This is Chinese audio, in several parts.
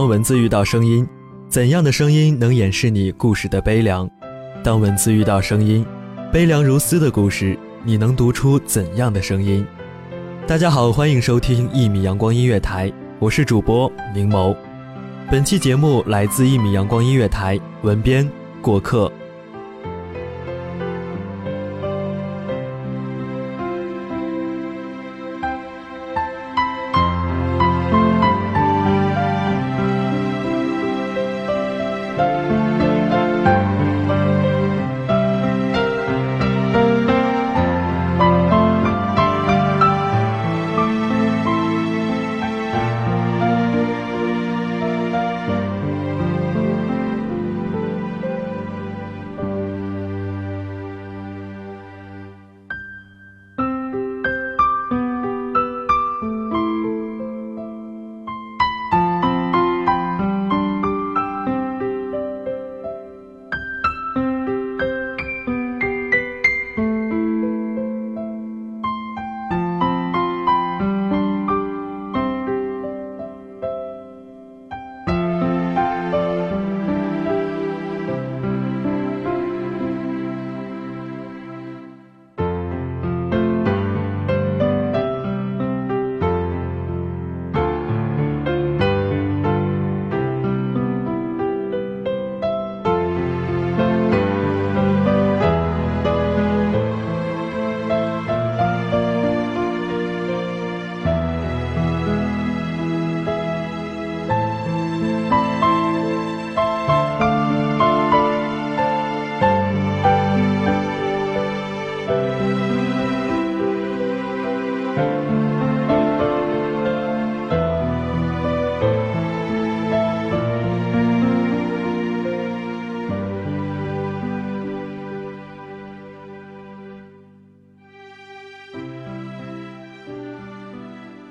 当文字遇到声音，怎样的声音能掩饰你故事的悲凉？当文字遇到声音，悲凉如丝的故事，你能读出怎样的声音？大家好，欢迎收听一米阳光音乐台，我是主播明眸。本期节目来自一米阳光音乐台，文编过客。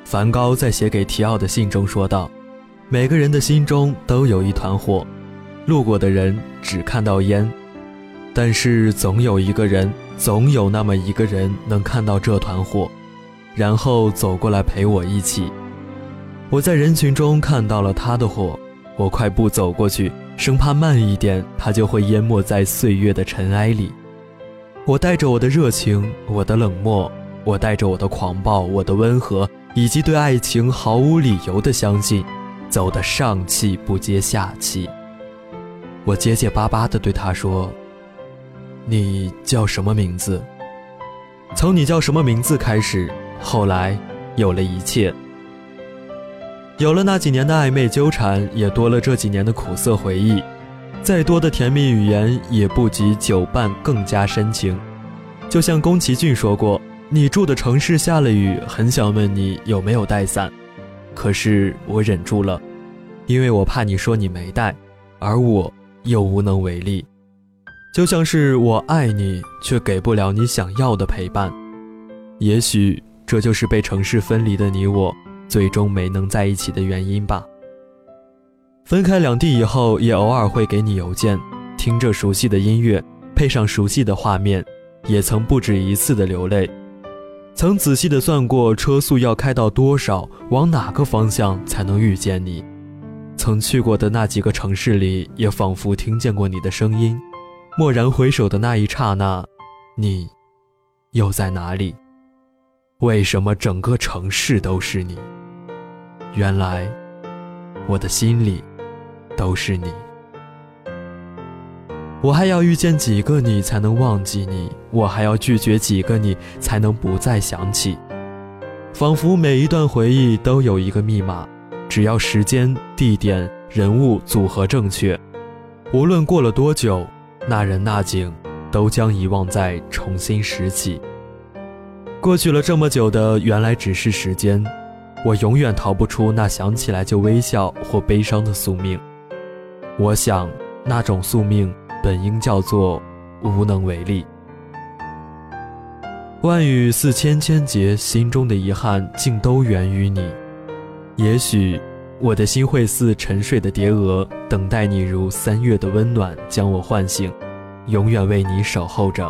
梵高在写给提奥的信中说道：“每个人的心中都有一团火，路过的人只看到烟，但是总有一个人，总有那么一个人能看到这团火，然后走过来陪我一起。我在人群中看到了他的火，我快步走过去，生怕慢一点他就会淹没在岁月的尘埃里。我带着我的热情，我的冷漠，我带着我的狂暴，我的温和。”以及对爱情毫无理由的相信，走得上气不接下气。我结结巴巴地对他说：“你叫什么名字？”从你叫什么名字开始，后来有了一切，有了那几年的暧昧纠缠，也多了这几年的苦涩回忆。再多的甜蜜语言，也不及酒伴更加深情。就像宫崎骏说过。你住的城市下了雨，很想问你有没有带伞，可是我忍住了，因为我怕你说你没带，而我又无能为力。就像是我爱你，却给不了你想要的陪伴。也许这就是被城市分离的你我，最终没能在一起的原因吧。分开两地以后，也偶尔会给你邮件，听着熟悉的音乐，配上熟悉的画面，也曾不止一次的流泪，曾仔细的算过车速要开到多少，往哪个方向才能遇见你，曾去过的那几个城市里，也仿佛听见过你的声音，蓦然回首的那一刹那，你，又在哪里？为什么整个城市都是你？原来，我的心里。都是你，我还要遇见几个你才能忘记你？我还要拒绝几个你才能不再想起？仿佛每一段回忆都有一个密码，只要时间、地点、人物组合正确，无论过了多久，那人那景都将遗忘，再重新拾起。过去了这么久的，原来只是时间，我永远逃不出那想起来就微笑或悲伤的宿命。我想，那种宿命本应叫做无能为力。万语似千千结，心中的遗憾竟都源于你。也许，我的心会似沉睡的蝶蛾，等待你如三月的温暖将我唤醒，永远为你守候着。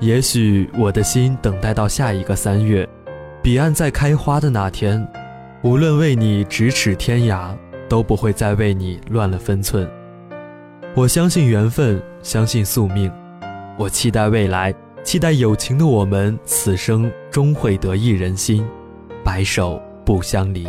也许，我的心等待到下一个三月，彼岸在开花的那天，无论为你咫尺天涯。都不会再为你乱了分寸。我相信缘分，相信宿命，我期待未来，期待有情的我们此生终会得一人心，白首不相离。